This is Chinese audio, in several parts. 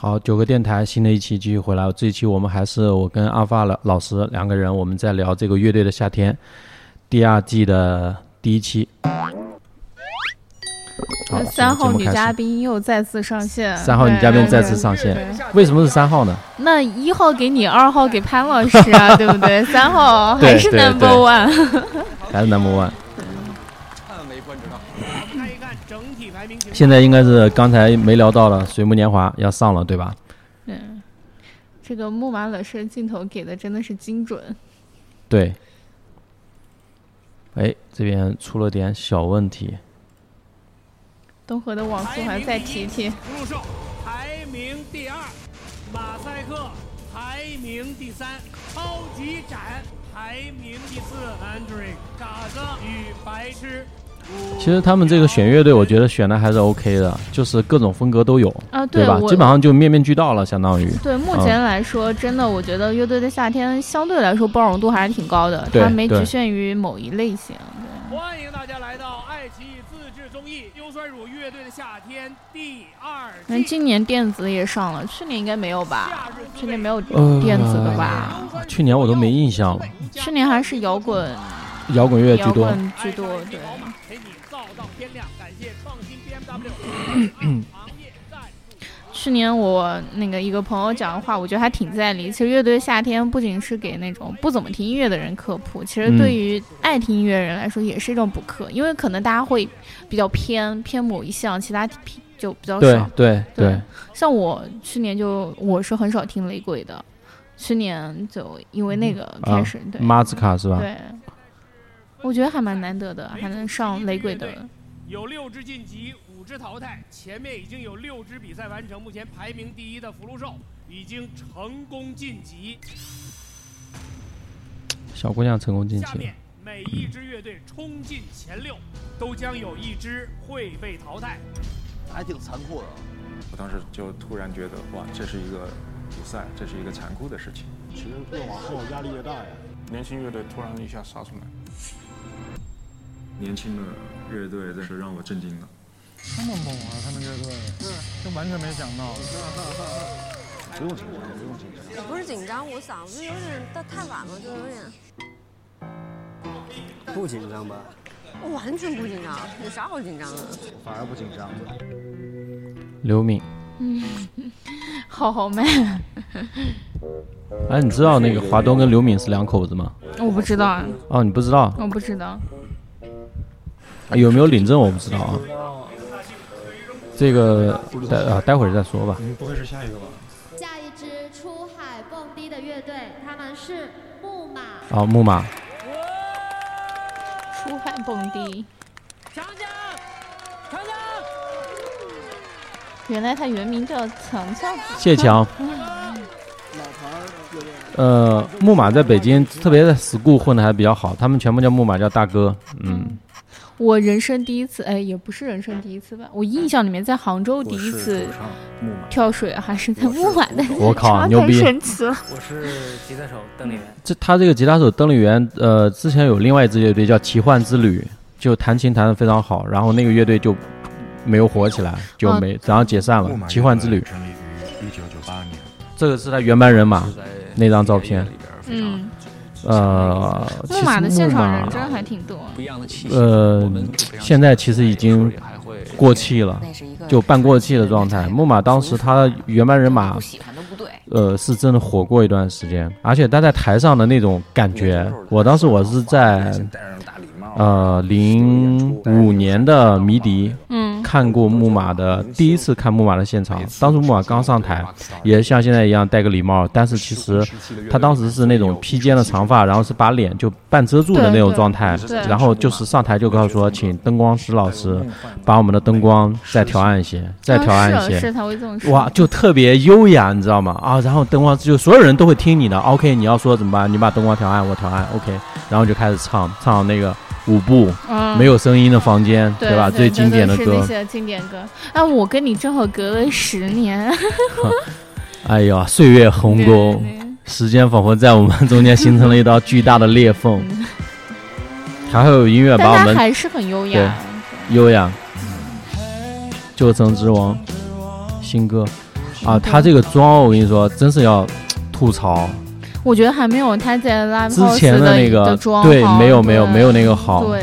好，九个电台新的一期继续回来。这一期我们还是我跟阿发老老师两个人，我们在聊这个乐队的夏天第二季的第一期。好，三号女嘉宾又再次上线。三号女嘉宾再次上线。为什么是三号呢？那一号给你，二号给潘老师啊，对不对？三号还是 number one。还是 number one。叹为观止啊！看一看整体排名情况。现在应该是刚才没聊到了《水木年华》要上了，对吧？嗯，这个木马冷式镜头给的真的是精准。对。哎，这边出了点小问题。东河的网速还再提提。福禄寿排名第二，马赛克排名第三，超级展排名第四，Andre 嘎子与白痴。其实他们这个选乐队，我觉得选的还是 OK 的，就是各种风格都有，啊，对吧？基本上就面面俱到了，相当于。对目前来说，真的，我觉得乐队的夏天相对来说包容度还是挺高的，它没局限于某一类型。欢迎大家来到爱奇艺自制综艺《优酸乳乐队的夏天》第二季。那今年电子也上了，去年应该没有吧？去年没有呃电子的吧？去年我都没印象了，去年还是摇滚，摇滚乐居摇多。滚居多，对。到天亮，感谢创新 BMW 行业赞助。去年我那个一个朋友讲的话，我觉得还挺在理。其实乐队夏天不仅是给那种不怎么听音乐的人科普，其实嗯对于爱听音乐人来说也是一种补课，因为可能大家会比较偏偏某一项，其他偏就比较少。对对，像我去年就我是很少听雷鬼的，去年就因为那个开始、对马兹卡是吧？对，我觉得还蛮难得的，还能上雷鬼的。有六支晋级，五支淘汰，前面已经有六支比赛完成，目前排名第一的福禄寿已经成功晋级。小姑娘成功晋级下面。每一支乐队冲进前六，都将有一支会被淘汰。还挺残酷的。我当时就突然觉得，哇，这是一个比赛，这是一个残酷的事情。其实越往后压力越大呀。年轻乐队突然一下杀出来，年轻的乐队真是让我震惊了。这么猛啊！他们乐队，对，就完全没想到。不用紧张，不用紧张。不是紧张，我嗓子有点到太晚了，就有点，不紧张吧？我完全不紧张，有啥好紧张的？反而不紧张。刘敏，嗯 好好卖，哎，你知道那个华东跟刘敏是两口子吗？我不知道啊，哦，你不知道？我不知道。啊有没有领证我不知道啊。这个待啊，待会儿再说吧。不会是下一个吧？下一支出海蹦迪的乐队，他们是木马。啊，木马，出海蹦迪，强强，强强，原来他原名叫强强。谢强。呃，木马在北京，特别在 school 混的还比较好，他们全部叫木马，叫大哥。嗯，我人生第一次，哎，也不是人生第一次吧。我印象里面在杭州第一次。跳水还是在木马的，我靠太牛逼神奇了！我是吉他手邓丽媛。这他这个吉他手邓丽媛，呃，之前有另外一支乐队叫奇幻之旅，就弹琴弹得非常好，然后那个乐队就没有火起来，就没，然后解散了。奇幻之旅，成立于一九九八年，这个是他原班人马那张照片。嗯，呃，木马的现场人真还挺多。不一样的气息。呃，现在其实已经过气了，就半过气的状态。木马当时他原班人马呃，是真的火过一段时间，而且他在台上的那种感觉，我当时我是在呃零五年的迷笛嗯，看过木马的第一次看木马的现场，当时木马刚上台，也像现在一样戴个礼帽，但是其实他当时是那种披肩的长发，然后是把脸就半遮住的那种状态然后就是上台就告诉说，请灯光师老师把我们的灯光再调暗一些，再调暗一些啊是是，。他会这么说。哇，就特别优雅，你知道吗？啊，然后灯光就所有人都会听你的。OK，你要说怎么办？你把灯光调暗，我调暗。OK，然后就开始唱，唱那个舞步，嗯没有声音的房间，对吧？最经典的歌那。些经典歌。啊，我跟你正好隔了十年。哎呀，岁月鸿沟，时间仿佛在我们中间形成了一道巨大的裂缝。还会有音乐把我们还是很优雅。优雅。旧城之王，新歌。啊，他这个妆我跟你说，真是要吐槽。我觉得还没有他在 Live 之前的那个妆对没有没有没有那个好。对，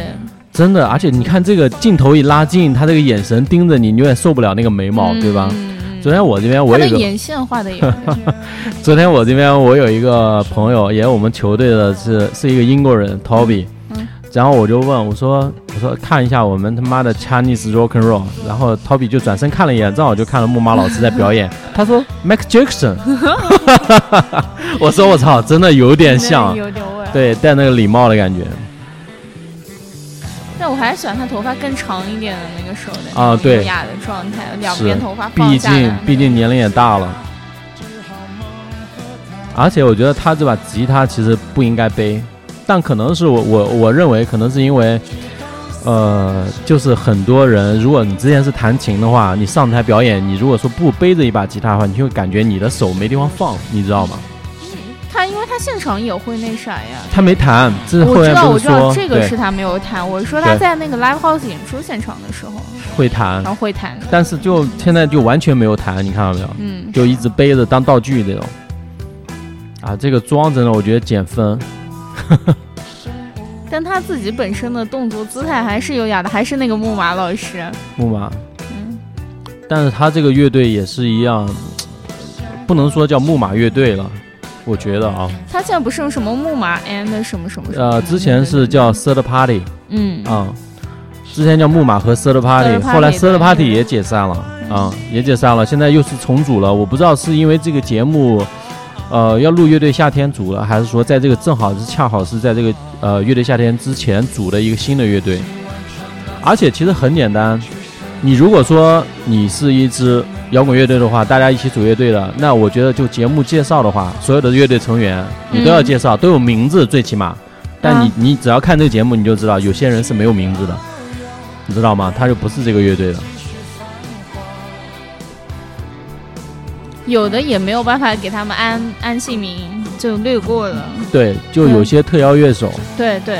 真的，而且你看这个镜头一拉近，他这个眼神盯着你，你有点受不了那个眉毛，对吧？昨天我这边我有一个，眼线画的也 昨天我这边我有一个朋友，也是我们球队的是是一个英国人 Toby，、嗯然后我就问我说我说看一下我们他妈的 Chinese rock and roll，然后 Toby 就转身看了一眼，正好就看了木马老师在表演，他说 Mac Jackson，我说我操，真的有点像，有点味对，戴那个礼帽的感觉。但我还是喜欢他头发更长一点的那个时候的啊对。优雅的状态，两边头发放毕竟毕竟年龄也大了，而且我觉得他这把吉他其实不应该背，但可能是我我我认为可能是因为，呃，就是很多人，如果你之前是弹琴的话，你上台表演，你如果说不背着一把吉他的话，你就会感觉你的手没地方放，你知道吗？他因为他现场也会那啥呀。他没弹，这是后面我知道，我知道，这个是他没有弹。我说他在那个 live house 演出现场的时候，会弹然，后会弹。但是就现在就完全没有弹，你看到没有？嗯就一直背着当道具这种。啊，这个妆真的我觉得减分。但他自己本身的动作姿态还是优雅的，还是那个木马老师。木马，嗯，但是他这个乐队也是一样，不能说叫木马乐队了，我觉得啊，他现在不是用什么木马 and 什么什么什么？呃，之前是叫 Third Party，嗯啊、之前叫木马和 Third Party，后来对 Third Party 也解散了，啊、也解散了，现在又是重组了，我不知道是因为这个节目。呃，要录乐队夏天组了，还是说在这个正好是恰好是在这个呃乐队夏天之前组的一个新的乐队？而且其实很简单，你如果说你是一支摇滚乐队的话，大家一起组乐队的，那我觉得就节目介绍的话，所有的乐队成员你都要介绍，都有名字，最起码。但你啊你只要看这个节目，你就知道有些人是没有名字的，你知道吗？他就不是这个乐队的。有的也没有办法给他们安安姓名，就略过了。对，就有些特邀乐手，对对。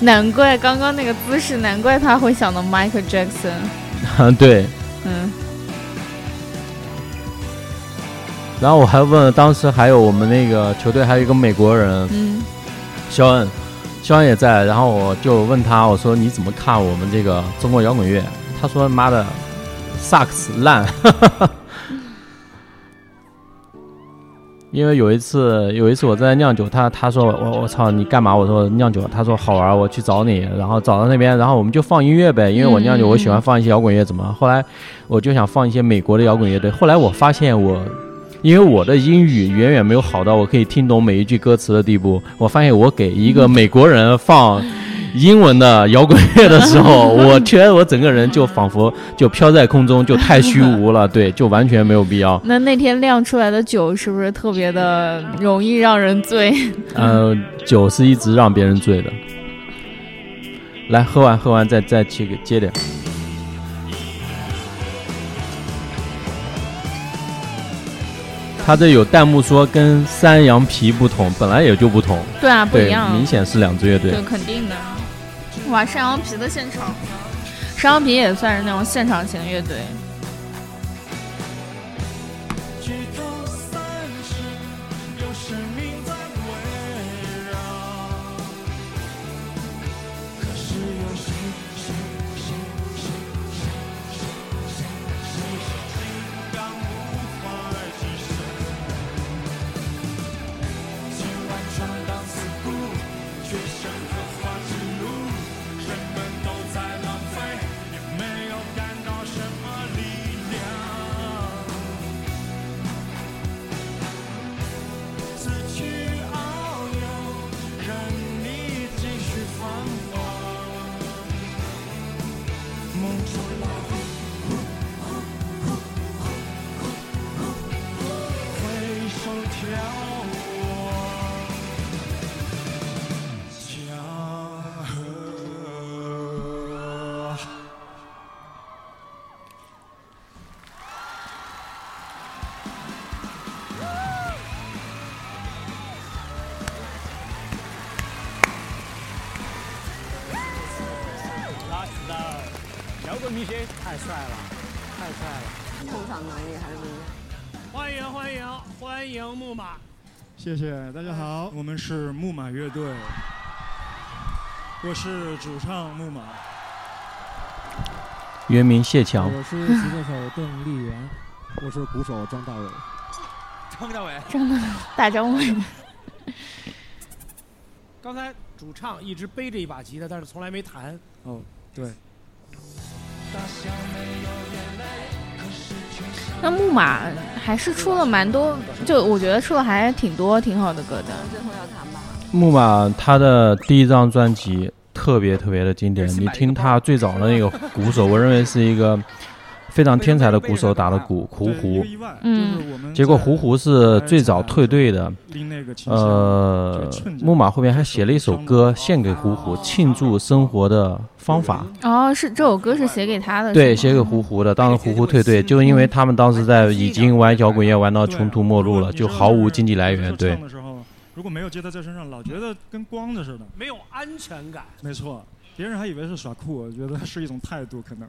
难怪刚刚那个姿势，难怪他会想到 Michael Jackson。对。嗯，然后我还问了，当时还有我们那个球队还有一个美国人，嗯，肖恩，肖恩也在，然后我就问他，我说你怎么看我们这个中国摇滚乐？他说妈的，sucks 烂。因为有一次，有一次我在酿酒，他他说我我操你干嘛？我说酿酒，他说好玩，我去找你，然后找到那边，然后我们就放音乐呗，因为我酿酒，我喜欢放一些摇滚乐，怎么？后来我就想放一些美国的摇滚乐队，后来我发现我。因为我的英语远远没有好到我可以听懂每一句歌词的地步，我发现我给一个美国人放英文的摇滚乐的时候，我觉得我整个人就仿佛 就飘在空中，就太虚无了，对，就完全没有必要。那那天酿出来的酒是不是特别的容易让人醉？呃，酒是一直让别人醉的。来，喝完喝完再再接个接点。他这有弹幕说跟山羊皮不同，本来也就不同。对啊，不一，样，明显是两支乐队。对，肯定的。哇，山羊皮的现场，山羊皮也算是那种现场型乐队。太帅了，太帅了，控场能力还是不一样。欢迎欢迎欢迎木马！谢谢大家好，我们是木马乐队，我是主唱木马，原名谢强，我是吉他手邓丽媛，我是鼓手张大伟。张大伟，张大大张伟。刚才主唱一直背着一把吉他，但是从来没弹。哦，对。那木马还是出了蛮多，就我觉得出了还挺多挺好的歌的。最后要谈吧。木马他的第一张专辑特别特别的经典，你听他最早的那个鼓手，我认为是一个非常天才的鼓手打的鼓，胡胡。嗯。结果胡胡是最早退队的。呃，木马后面还写了一首歌献给胡胡，庆祝生活的方法。哦，是这首歌是写给他的。对，写给胡胡的。当时胡胡退队，就因为他们当时在已经玩摇滚乐玩到穷途末路了，就毫无经济来源。对。如果没有吉他在身上，老觉得跟光着似的，没有安全感。没错，别人还以为是耍酷，我觉得 是一种态度，可能。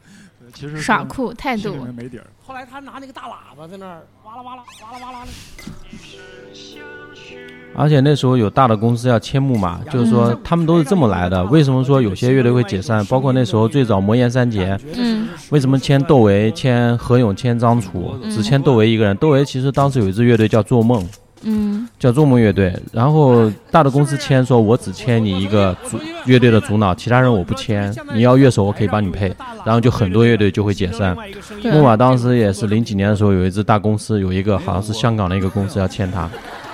其实耍酷态度。没底儿。后来他拿那个大喇叭在那儿哇啦哇啦哇啦哇啦的。而且那时候有大的公司要签木马，就是说他们都是这么来的。为什么说有些乐队会解散？包括那时候最早魔岩三杰，嗯，为什么签窦唯、签何勇、签张楚，只签窦唯一个人？窦唯其实当时有一支乐队叫做梦。嗯，叫做梦乐队，然后大的公司签说，我只签你一个主乐队的主脑，其他人我不签。你要乐手，我可以帮你配。然后就很多乐队就会解散。木马当时也是零几年的时候，有一支大公司，有一个好像是香港的一个公司要签他，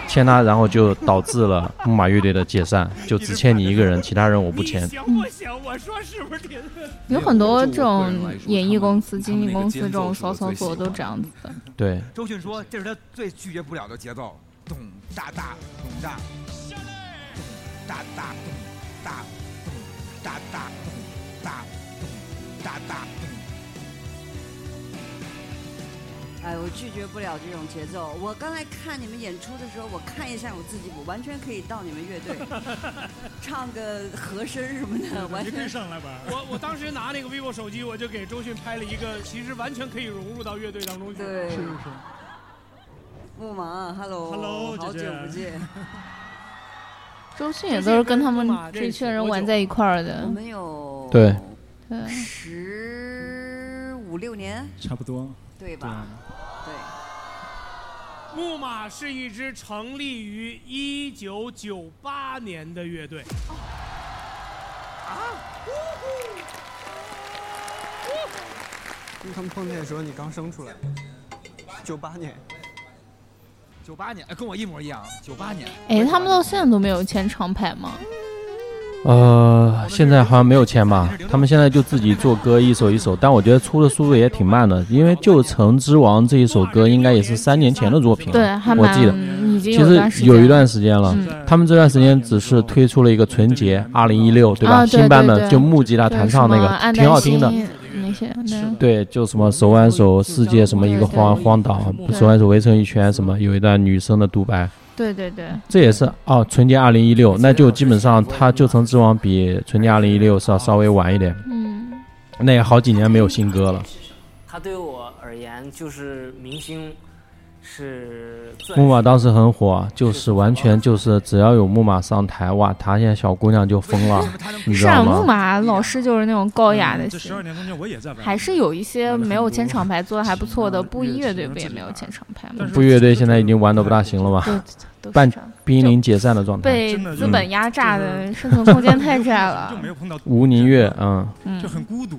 签他，然后就导致了木马乐队的解散，就只签你一个人，其他人我不签。有很多这种演艺公司、经纪公司这种骚操作都这样子的。对。周迅说，这是他最拒绝不了的节奏。咚哒哒咚哒，咚哒哒咚哒咚哒哒咚哒咚哒哒咚。哎，我拒绝不了这种节奏。我刚才看你们演出的时候，我看一下我自己，我完全可以到你们乐队唱个和声什么的，完全上来吧。我我当时拿那个 vivo 手机，我就给周迅拍了一个，其实完全可以融入到乐队当中去。对。是是。木马，Hello，好久不见。周迅也都是跟他们这一群人玩在一块儿的。我们有对十五六年，差不多，对吧？对。木马是一支成立于一九九八年的乐队。啊！跟他们碰面的时候，你刚生出来。九八年。九八年，跟我一模一样。九八年，哎，他们到现在都没有签厂牌吗？呃，现在好像没有签吧。他们现在就自己做歌，一首一首。但我觉得出的速度也挺慢的，因为《旧城之王》这一首歌应该也是三年前的作品了。对，我记得其实有一段时间了。他们这段时间只是推出了一个纯洁二零一六，对吧？新版本就木吉他弹唱那个，挺好听的。那些对，就什么手挽手，世界什么一个荒荒岛，手挽手围成一圈，什么有一段女生的独白。对对对，这也是哦，纯洁二零一六，那就基本上他旧城之王比纯洁二零一六是要稍微晚一点。嗯，那也好几年没有新歌了。他对我而言就是明星。是木马当时很火，就是完全就是只要有木马上台，哇，他现在小姑娘就疯了，你知道吗？木马老师就是那种高雅的，还是有一些没有签厂牌做的还不错的，布衣乐队不也没有签厂牌吗？布乐队现在已经玩的不大行了吧？半濒临解散的状态，被资本压榨的生存空间太窄了。吴宁月，嗯，就很孤独，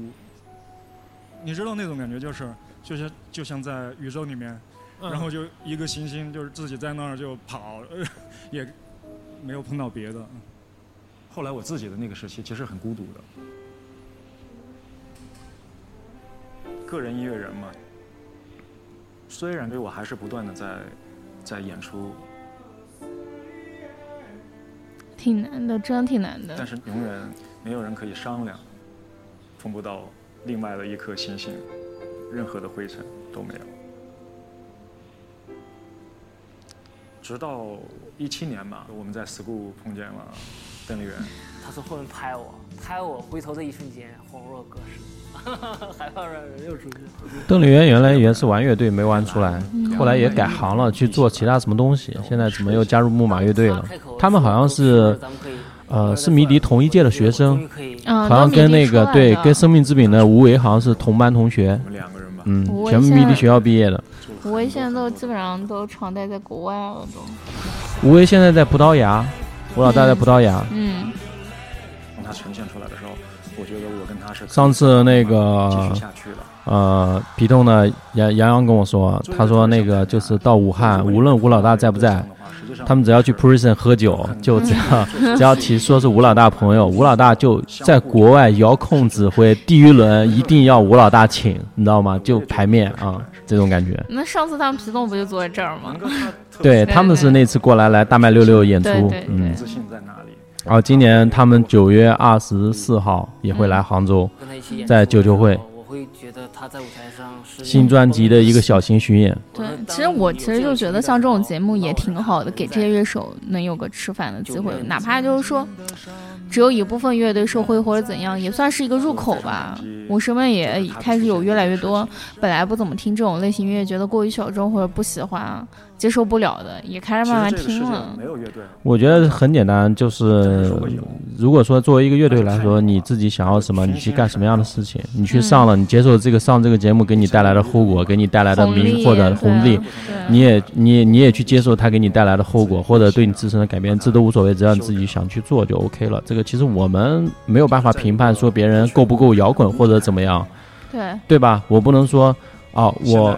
你知道那种感觉，就是就是就像在宇宙里面。然后就一个行星，就是自己在那儿就跑，也没有碰到别的。后来我自己的那个时期其实很孤独的，个人音乐人嘛。虽然对我还是不断的在在演出，挺难的，真挺难的。但是永远没有人可以商量，碰不到另外的一颗星星，任何的灰尘都没有。直到一七年吧，我们在 school 碰见了邓丽媛。他从后面拍我，拍我回头的一瞬间，恍若隔世，害怕让人又出去。邓丽媛原来也是玩乐队没玩出来，嗯后来也改行了去做其他什么东西，现在怎么又加入木马乐队了？他们好像是，呃，是迷笛同一届的学生，嗯好像跟那个对跟生命之饼的吴为好像是同班同学，两个人吧，嗯全部迷笛学校毕业的。吴威现在都基本上都常待在国外了都。吴为现在在葡萄牙，吴老大在葡萄牙。嗯，当他呈现出来的时候，我觉得我跟他是上次那继个续下去的。呃，皮痛呢杨杨洋跟我说，他说那个就是到武汉，无论吴老大在不在，他们只要去 prison 喝酒，就只要 只要提说是吴老大朋友，吴老大就在国外遥控指挥，第一轮一定要吴老大请，你知道吗？就排面啊，这种感觉。那上次他们皮总不就坐在这儿吗？对，他们是那次过来来大麦六六演出对对，嗯。自信在哪里？然后今年他们九月二十四号也会来杭州，在出九球会我会觉得他在舞台上是新专辑的一个小型巡演。对，其实我其实就觉得像这种节目也挺好的，给这些乐手能有个吃饭的机会，哪怕就是说只有一部分乐队受惠或者怎样，也算是一个入口吧。我身边也开始有越来越多本来不怎么听这种类型音乐，觉得过于小众或者不喜欢、接受不了的，也开始慢慢听了。没有乐队，我觉得很简单，就是如果说作为一个乐队来说，你自己想要什么，你去干什么样的事情，你去上了，你接受这个上这个节目给你带来的后果，给你带来的名或者红利，你也你你也去接受它给你带来的后果，或者对你自身的改变，这都无所谓，只要你自己想去做就 OK 了。这个其实我们没有办法评判说别人够不够摇滚或者怎么样，对，对吧？我不能说。啊，我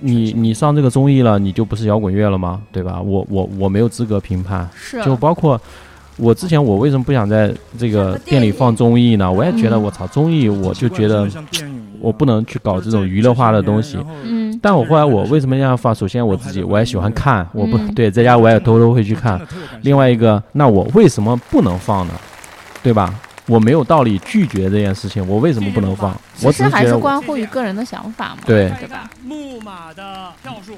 你你上这个综艺了，你就不是摇滚乐了吗？对吧？我我我没有资格评判，是就包括我之前我为什么不想在这个店里放综艺呢？我也觉得嗯我操综艺，我就觉得我不能去搞这种娱乐化的东西。嗯，但我后来我为什么要放？首先我自己我也喜欢看，我不嗯对在家我也偷偷会去看。另外一个，那我为什么不能放呢？对吧？我没有道理拒绝这件事情，我为什么不能放？我其实还是关乎于个人的想法嘛，对对吧？木马的票数，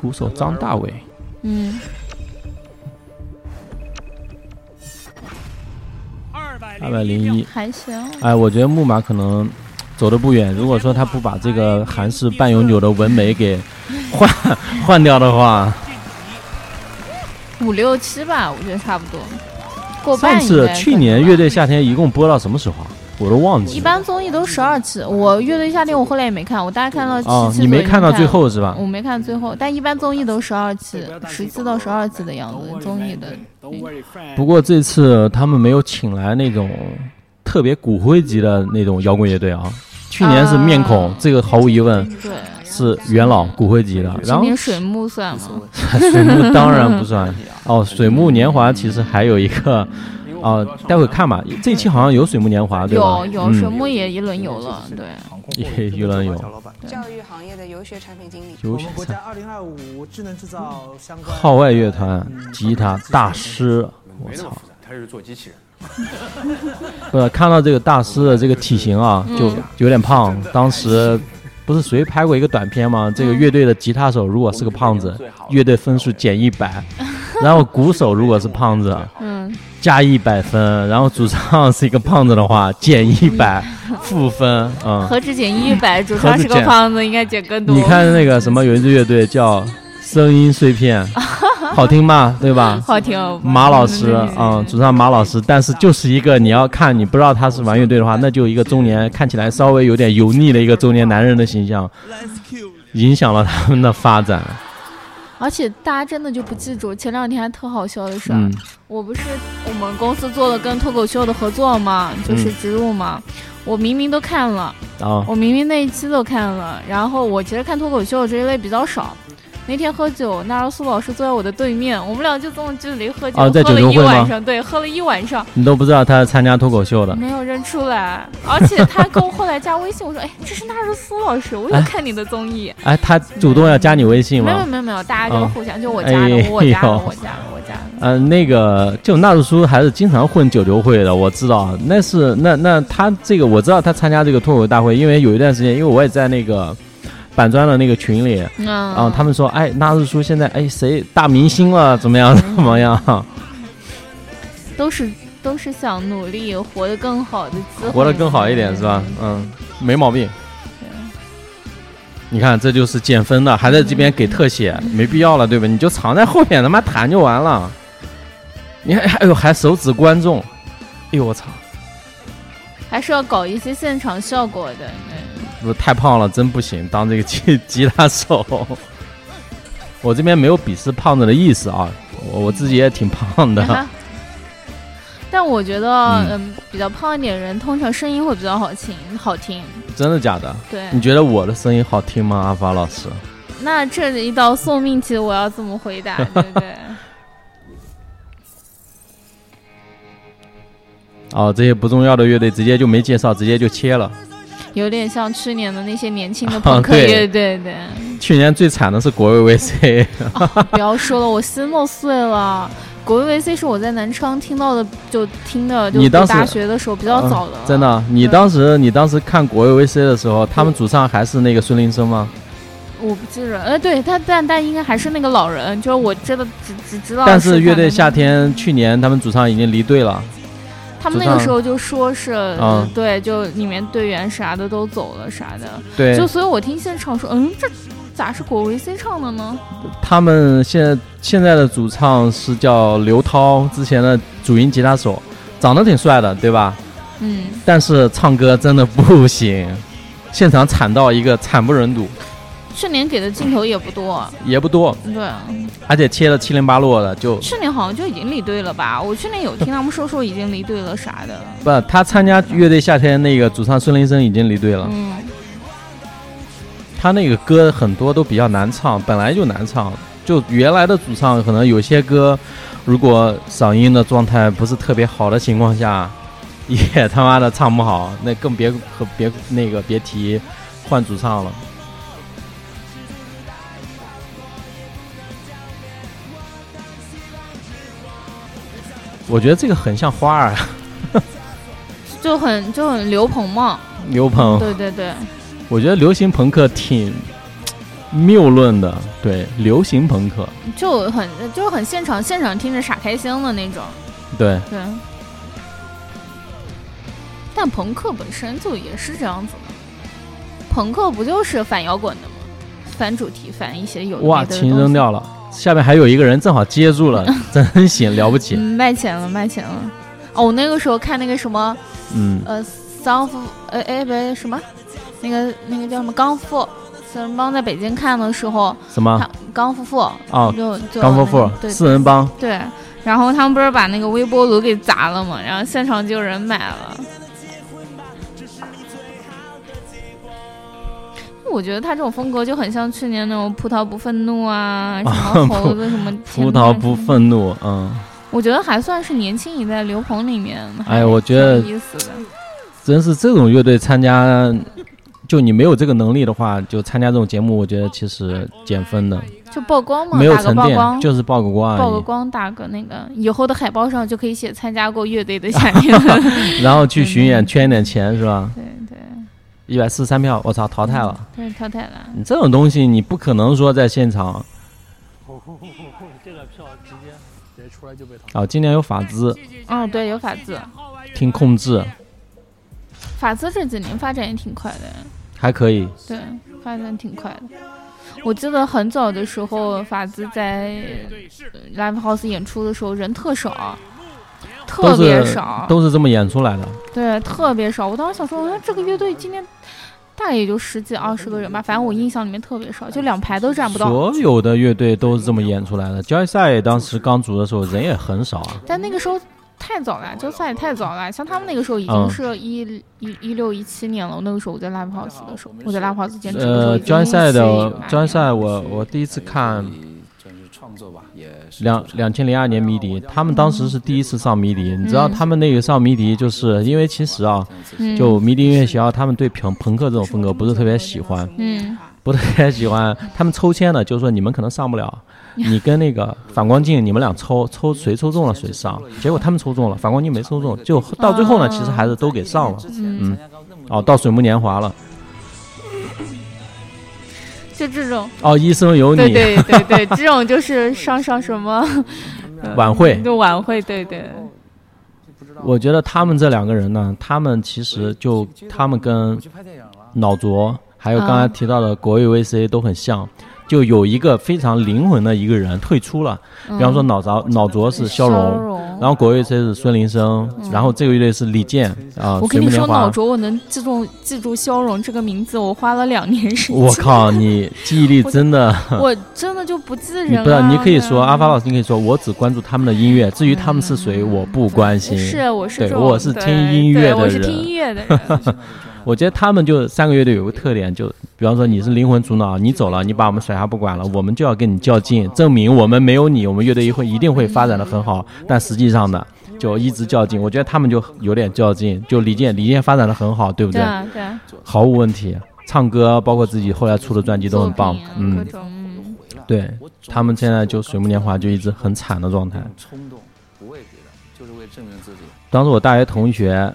鼓手张大伟。嗯，二百二百零一，还行。哎，我觉得木马可能走的不远。如果说他不把这个韩式半永久的纹眉给换 换掉的话，五六七吧，我觉得差不多，过半上次去年乐队夏天一共播到什么时候啊？我都忘记一。般综艺都十二期，我乐队夏天我后来也没看，我大概看到七哦。你没看到最后是吧我没看最后，但一般综艺都十二期，十期到十二期的样子，综艺的。不过这次他们没有请来那种特别骨灰级的那种摇滚乐队啊。去年是面孔，这个毫无疑问对是元老骨灰级的。然后今年水木算吗？水木当然不算。哦，水木年华其实还有一个。哦，待会看吧。这期好像有水木年华，对吧？有有，水木也一轮游了，对。也一轮游。教育行业的游学产品经理。游学国家二零二五智能制造相关。号外乐团吉他大师，我操！他是做机器人。不，看到这个大师的这个体型啊，就有点胖。当时不是谁拍过一个短片吗？这个乐队的吉他手如果是个胖子，乐队分数减一百；然后鼓手如果是胖子，嗯，加一百分；然后主唱是一个胖子的话，减一百，负分。嗯，何止减一百，主唱是个胖子，应该减更多。你看那个什么，有一支乐队叫声音碎片。好听吗？对吧？好听。马老师，嗯，主唱马老师，但是就是一个你要看，你不知道他是玩乐队的话，那就一个中年，看起来稍微有点油腻的一个中年男人的形象，影响了他们的发展。而且大家真的就不记住，前两天还特好笑的事儿，嗯、我不是我们公司做了跟脱口秀的合作嘛，就是植入嘛，嗯、我明明都看了，哦、我明明那一期都看了，然后我其实看脱口秀这一类比较少。那天喝酒，纳尔苏老师坐在我的对面，我们俩就这么距离喝酒，哦、喝了一晚上，对，喝了一晚上。你都不知道他参加脱口秀的，没有认出来，而且他跟我后来加微信，我说：“哎，这是纳尔苏老师，我有看你的综艺。哎”哎，他主动要加你微信吗？没有没有没有，大家就互相，就我加的，哎、我加的，我加的，我加的。呃，那个就纳尔苏还是经常混九流会的，我知道，那是那那他这个我知道他参加这个脱口大会，因为有一段时间，因为我也在那个。板砖的那个群里，嗯，啊，他们说，哎，纳日叔现在，哎，谁大明星了？怎么样？怎么样？都是都是想努力活得更好的活得更好一点是吧？嗯，没毛病。你看，这就是减分的，还在这边给特写，没必要了，对吧？你就藏在后面，他妈弹就完了。你还，哎呦，还手指观众，哎呦我操！还是要搞一些现场效果的。不太胖了，真不行，当这个吉吉他手。我这边没有鄙视胖子的意思啊，我我自己也挺胖的。但我觉得，嗯，比较胖一点人，通常声音会比较好听，好听。真的假的？对。你觉得我的声音好听吗，阿发老师？那这一道送命题，我要怎么回答？对不对？哦，这些不重要的乐队直接就没介绍，直接就切了。有点像去年的那些年轻的 朋克乐队，对。去年最惨的是国味 VC。不要说了，我心都碎了。国味 VC 是我在南昌听到的，就听的，就大学的时候比较早的。真的，你当时你当时看国味 VC 的时候，他们主唱还是那个孙林生吗？我不记得，呃，对他，但但应该还是那个老人，就是我真的只只知道。但是乐队夏天去年他们主唱已经离队了。他们那个时候就说是，对，就里面队员啥的都走了啥的，对，就所以我听现场说，嗯，这咋是果维 C 唱的呢？他们现在现在的主唱是叫刘涛，之前的主音吉他手，长得挺帅的，对吧？嗯。但是唱歌真的不行，现场惨到一个惨不忍睹。去年给的镜头也不多，也不多，对，而且切的七零八落的，就去年好像就已经离队了吧？我去年有听他们说说已经离队了啥的。不，他参加乐队夏天那个主唱孙林生已经离队了。嗯，他那个歌很多都比较难唱，本来就难唱，就原来的主唱可能有些歌，如果嗓音的状态不是特别好的情况下，也他妈的唱不好，那更别和别那个别提换主唱了。我觉得这个很像花儿，啊就很就很刘鹏嘛。刘鹏，对对对。我觉得流行朋克挺谬论的，对，流行朋克就很就很现场现场听着傻开心的那种。对对。但朋克本身就也是这样子的，朋克不就是反摇滚的吗？反主题，反一些有哇，琴扔掉了。下面还有一个人正好接住了，真行，了不起！卖钱了，卖钱了！哦，我那个时候看那个什么，嗯，呃，桑夫，呃，哎，不对，什么？那个那个叫什么？刚富，四人帮在北京看的时候，什么？刚夫妇哦，就就刚夫妇，四人帮。对，然后他们不是把那个微波炉给砸了嘛？然后现场就有人买了。我觉得他这种风格就很像去年那种葡萄不愤怒啊，什么猴子什么。葡萄不愤怒，嗯。我觉得还算是年轻一代刘鹏里面。哎，我觉得。意思的。真是这种乐队参加，就你没有这个能力的话，就参加这种节目，我觉得其实减分的。就曝光嘛，没有沉淀，就是曝个光，曝个光，打个那个，以后的海报上就可以写参加过乐队的夏天。然后去巡演圈点钱是吧？对对。一百四十三票，我操，淘汰了。对，淘汰了。你这种东西，你不可能说在现场。这个票直接直接出来就被淘汰。哦，今年有法资。嗯，对，有法资。听控制。法资这几年发展也挺快的。还可以。对，发展挺快的。我记得很早的时候，法资在 Live House 演出的时候人特少。特别少，都是这么演出来的。对，特别少。我当时想说，我说这个乐队今天大概也就十几二十个人吧，反正我印象里面特别少，就两排都站不到。所有的乐队都是这么演出来的。交易赛当时刚组的时候人也很少啊。但那个时候太早了，交赛也太早了。像他们那个时候已经是一一一六一七年了。我那个时候我在 Live House 的时候，我在 Live House 兼职的时候。呃，交易赛的交易赛，我我第一次看。两两千零二年迷笛，他们当时是第一次上迷笛。你知道他们那个上迷笛，就是因为其实啊，就迷笛音乐学校，他们对朋朋克这种风格不是特别喜欢，嗯，不特别喜欢。他们抽签的，就是说你们可能上不了，你跟那个反光镜，你们俩抽抽谁抽中了谁上。结果他们抽中了，反光镜没抽中，就到最后呢，其实还是都给上了。嗯，哦，到水木年华了。就这种哦，医生有你，对对对对，这种就是上上什么 晚会，就晚会，对对。我觉得他们这两个人呢，他们其实就他们跟脑浊还有刚才提到的国语 VC 都很像。就有一个非常灵魂的一个人退出了，比方说脑着脑浊是肖荣，然后国乐队是孙林生，然后这个乐队是李健啊。我跟你说，脑浊我能记住记住肖荣这个名字，我花了两年时间。我靠，你记忆力真的，我真的就不记人。你不是，你可以说阿发老师，你可以说我只关注他们的音乐，至于他们是谁，我不关心。是，我是对，我是听音乐的人。我是听音乐的人。我觉得他们就三个乐队有个特点，就比方说你是灵魂主脑，你走了，你把我们甩下不管了，我们就要跟你较劲，证明我们没有你，我们乐队会一定会发展的很好。但实际上呢，就一直较劲。我觉得他们就有点较劲。就李健，李健发展的很好，对不对？对，毫无问题。唱歌，包括自己后来出的专辑都很棒。嗯，对他们现在就水木年华就一直很惨的状态。冲动，不为别的，就是为证明自己。当时我大学同学，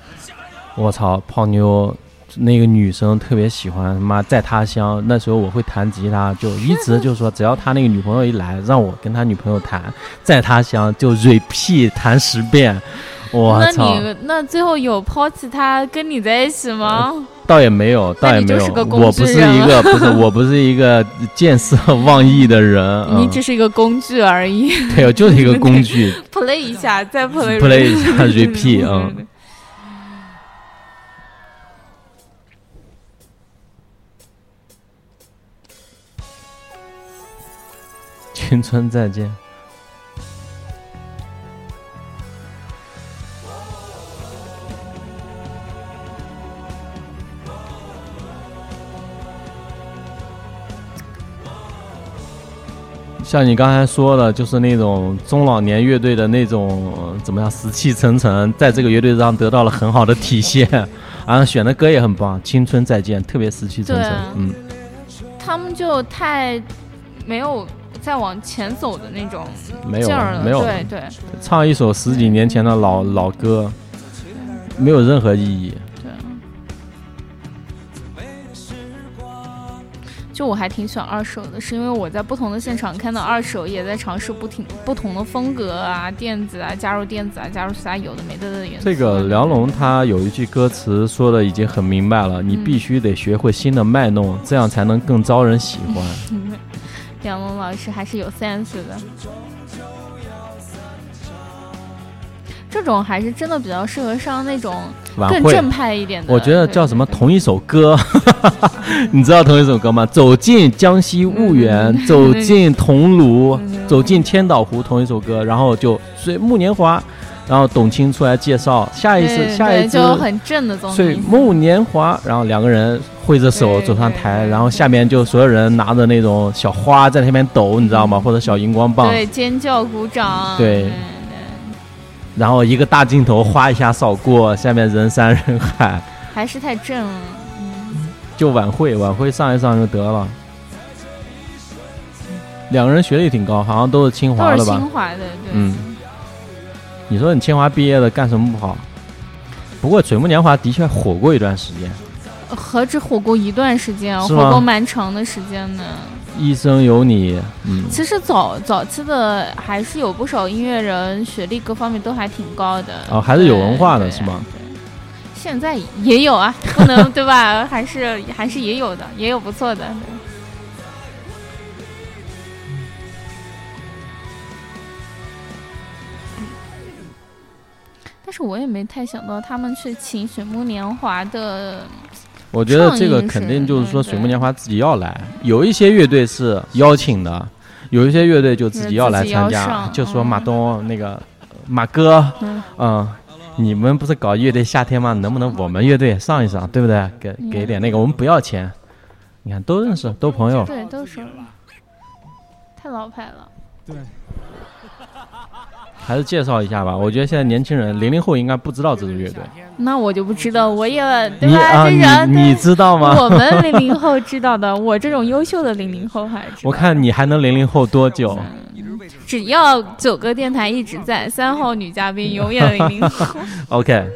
我操，泡妞。那个女生特别喜欢妈在他乡，那时候我会弹吉他，就一直就说只要他那个女朋友一来，让我跟他女朋友弹在他乡就 repeat 弹十遍。我操！那你那最后有抛弃他跟你在一起吗？倒也没有，倒也没有。我不是一个不是我不是一个见色忘义的人。你只是一个工具而已。对，就是一个工具。play 一下，再 play。play 一下 repeat 嗯。青春再见。像你刚才说的，就是那种中老年乐队的那种怎么样，死气沉沉，在这个乐队上得到了很好的体现。然后选的歌也很棒，《青春再见》特别死气沉沉。嗯，他们就太没有。再往前走的那种劲儿了，没有对对，唱一首十几年前的老老歌，没有任何意义。对，就我还挺喜欢二手的，是因为我在不同的现场看到二手也在尝试不停不同的风格啊，电子啊，加入电子啊，加入其他有的没的的元素。这个梁龙他有一句歌词说的已经很明白了，你必须得学会新的卖弄，这样才能更招人喜欢。梁龙老师还是有 sense 的，这种还是真的比较适合上那种更正派一点的。我觉得叫什么同一首歌，你知道同一首歌吗？走进江西婺源，走进桐庐，走进千岛湖，同一首歌，然后就水木年华。然后董卿出来介绍，下一次下一次就很正的东西。水木年华，然后两个人挥着手走上台，然后下面就所有人拿着那种小花在那边抖，你知道吗？或者小荧光棒，对，尖叫鼓掌，对。然后一个大镜头哗一下扫过，下面人山人海，还是太正了。嗯，就晚会，晚会上一上就得了。两个人学历挺高，好像都是清华的吧？清华的，对。嗯。你说你清华毕业的干什么不好？不过水木年华的确火过一段时间，何止火过一段时间啊，火过蛮长的时间呢。一生有你，嗯。其实早早期的还是有不少音乐人，学历各方面都还挺高的。哦，还是有文化的是吗？现在也有啊，不能 对吧？还是还是也有的，也有不错的。是我也没太想到他们去请水木年华的。我觉得这个肯定就是说水木年华自己要来。有一些乐队是邀请的，有一些乐队就自己要来参加。就说马东那个马哥，嗯，你们不是搞乐队夏天吗？能不能我们乐队上一上，对不对？给给点那个，我们不要钱。你看都认识，都朋友。对，都熟了。太老派了。对。还是介绍一下吧，我觉得现在年轻人，零零后应该不知道这支乐队。那我就不知道，我也对吧？你你知道吗？我们零零后知道的，我这种优秀的零零后还我看你还能零零后多久？只要九哥电台一直在，三号女嘉宾永远零零后。OK。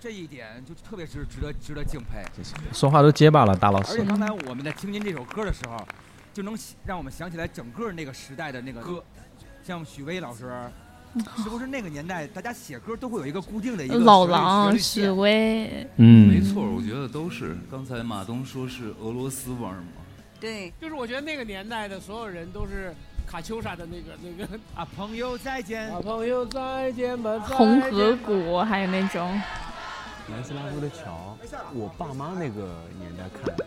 这一点就特别是值得值得敬佩。说话都结巴了，大老师。而且刚才我们在听您这首歌的时候，就能让我们想起来整个那个时代的那个歌。像许巍老师，是不是那个年代大家写歌都会有一个固定的一个老狼、许巍，嗯。没错，我觉得都是。刚才马东说是俄罗斯味儿嘛，对，就是我觉得那个年代的所有人都是卡秋莎的那个那个啊，朋友再见，啊，朋友再见吧，红河谷，还有那种，南斯拉夫的桥，我爸妈那个年代看的。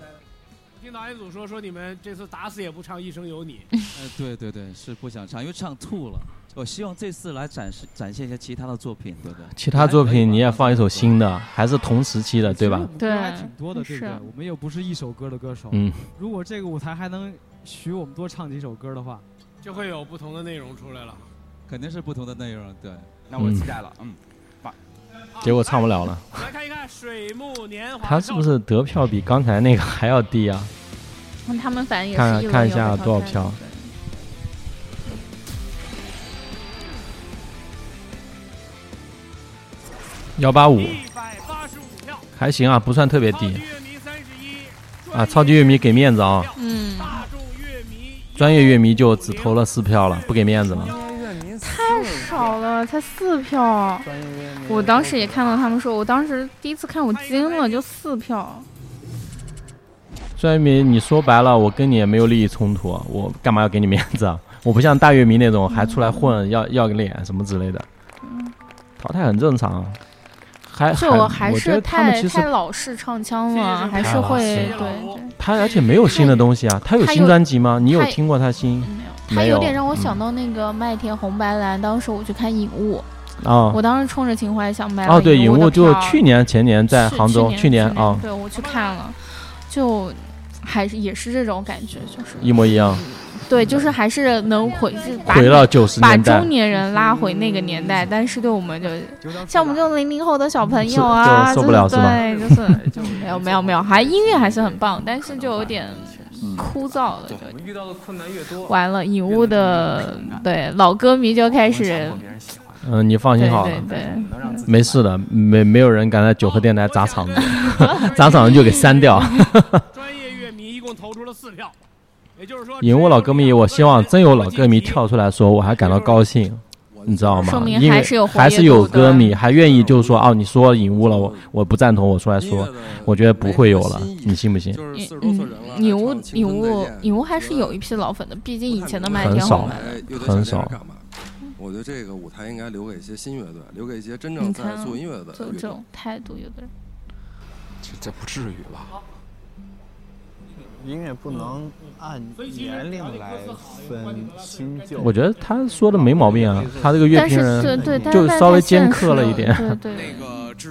听导演组说说你们这次打死也不唱《一生有你》，哎，对对对，是不想唱，因为唱吐了。我希望这次来展示展现一下其他的作品，对不对？其他作品你也放一首新的，还是同时期的，对吧？对还挺多的，对不对？我们又不是一首歌的歌手。嗯。如果这个舞台还能许我们多唱几首歌的话，就会有不同的内容出来了。肯定是不同的内容，对。那我期待了，嗯。把结果唱不了了。来看一看《水木年华》。他是不是得票比刚才那个还要低啊？他们反正也是看看一下多少票。幺八五，还行啊，不算特别低。啊，超级乐迷给面子啊！嗯，专业乐迷就只投了四票了，不给面子了。太少了，才四票。我当时也看到他们说，我当时第一次看我惊了，就四票。专业乐迷，你说白了，我跟你也没有利益冲突，我干嘛要给你面子啊？我不像大月明那种还出来混，要要个脸什么之类的。淘汰很正常。还就还是我觉得他们其实太太老式唱腔了，还是会对对。他而且没有新的东西啊，他有新专辑吗？你有听过他新？他没有点让我嗯想到那个麦田红白蓝，当时我去看影雾，啊我当时冲着情怀想买哦，对，影影雾就去年前年在杭州，去年啊，对我去看了，就还是也是这种感觉，就是一模一样。对，就是还是能回回到九十把年代中年人拉回那个年代，但是对我们就像我们这种零零后的小朋友啊，就受不了就是吧对，就是就没有没有没有，还音乐还是很棒，但是就有点枯燥了，就我们遇到的困难越多，完了，影雾的对老歌迷就开始嗯，你放心好了，对对没事的，没没有人敢在九河电台砸场子，砸场子就给删掉。共投出了四票，也就是说，影雾老歌迷，我希望真有老歌迷跳出来说，我还感到高兴，你知道吗说？明还是有还是有歌迷还愿意就是说，哦，你说影雾了，我我不赞同，我出来说，我觉得不会有了，你信不信？嗯，影雾影雾影雾还是有一批老粉的，毕竟以前的麦田很少红白哎乐队很少？我觉得这个舞台应该留给一些新乐队，留给一些真正做音乐的这种态度，有的人。这这不至于吧？音乐不能按年龄来分新旧。我觉得他说的没毛病啊，他这个乐但是评人就是但稍微尖太现实刻了一点。对对。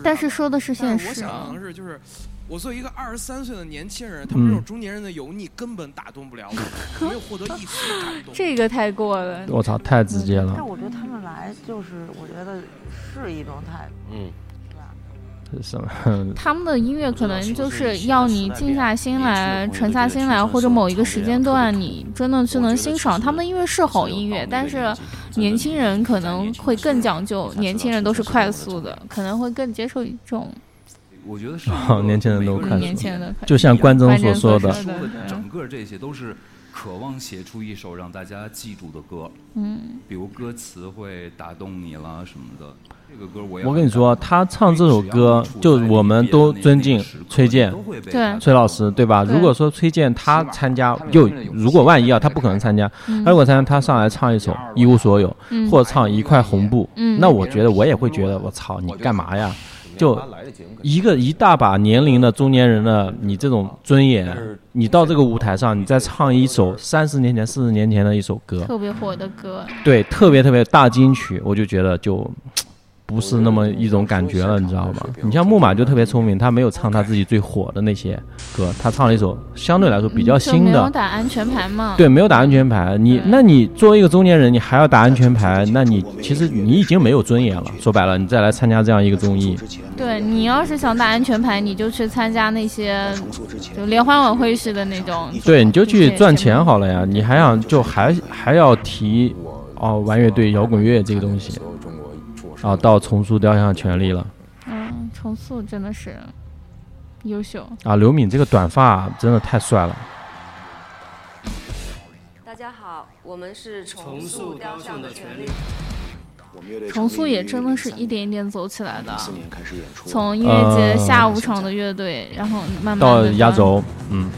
但是说的是现我实啊想。的是，就是我作为一个二十三岁的年轻人，他们这种中年人的油腻根本打动不了我，没有获得一丝感动。这个太过了。我操，太直接了但。我觉得他们来就是，我觉得是一种态度。嗯。是什么？他们的音乐可能就是要你静下心来、沉下心来，或者某一个时间段你真的去能欣赏他们的音乐是好音乐，但是年轻人可能会更讲究，年轻人都是快速的，可能会更接受一种我觉得是好年轻人都看年轻人的就像关征所说的整个这些都是渴望写出一首让大家记住的歌，嗯，比如歌词会打动你啦什么的。这个歌我跟你说，他唱这首歌，就我们都尊敬崔健，对崔老师，对吧？如果说崔健他参加，就如果万一啊，他不可能参加，嗯他如果参加，他上来唱一首《一无所有》，嗯或者唱一块红布，嗯那我觉得我也会觉得，我操，你干嘛呀？就一个一大把年龄的中年人的你这种尊严，你到这个舞台上，你再唱一首三十年前、四十年前的一首歌，特别火的歌。对，特别特别大金曲，我就觉得就不是那么一种感觉了，你知道吧？你像木马就特别聪明，他没有唱他自己最火的那些歌，他唱了一首相对来说比较新的没有。打安全牌嘛？对，没有打安全牌，你那你作为一个中年人，你还要打安全牌，那你其实你已经没有尊严了。说白了，你再来参加这样一个综艺，对你要是想打安全牌，你就去参加那些就联欢晚会式的那种。对，你就去赚钱好了呀。你还想就还还要提哦，玩乐队、摇滚乐这个东西，啊，到重塑雕像权利了。嗯，重塑真的是优秀。啊，刘敏这个短发真的太帅了。大家好，我们是重重塑雕像的权利。重塑也真的是一点一点走起来的，从音乐节下午场的乐队，然后慢慢到压轴，嗯，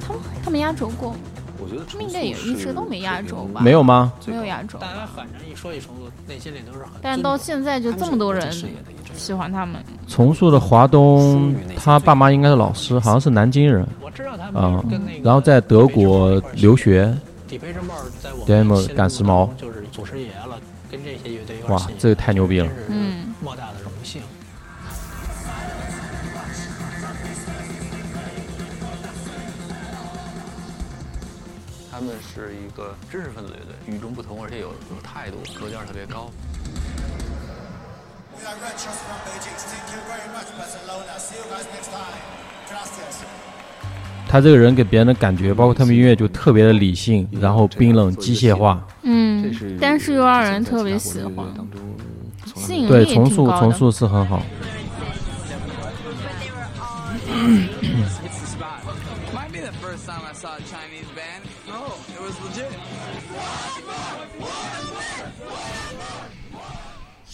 他们他们压轴过，我觉得他们应该也一直都没压轴吧？没有吗？没有压轴。大家反正一说起重塑，内心里都是很。但到现在就这么多人喜欢他们，重塑的华东，他爸妈应该是老师，好像是南京人，我知道他啊们跟那个，然后在德国留学，底培生报在我们对么现在赶时髦就是祖师爷了，跟这些哇，这个太牛逼了，嗯，知识分子乐队，与众不同，而且有有态度，格调特别高。We are Red Shots from Beijing. Thank you very much, Barcelona. See you guys next time. Gracias. 他这个人给别人的感觉，包括他们音乐就特别的理性，然后冰冷机械化。嗯，但是又让人特别喜欢，吸引力对，也重塑挺高的。重塑是很好。It's the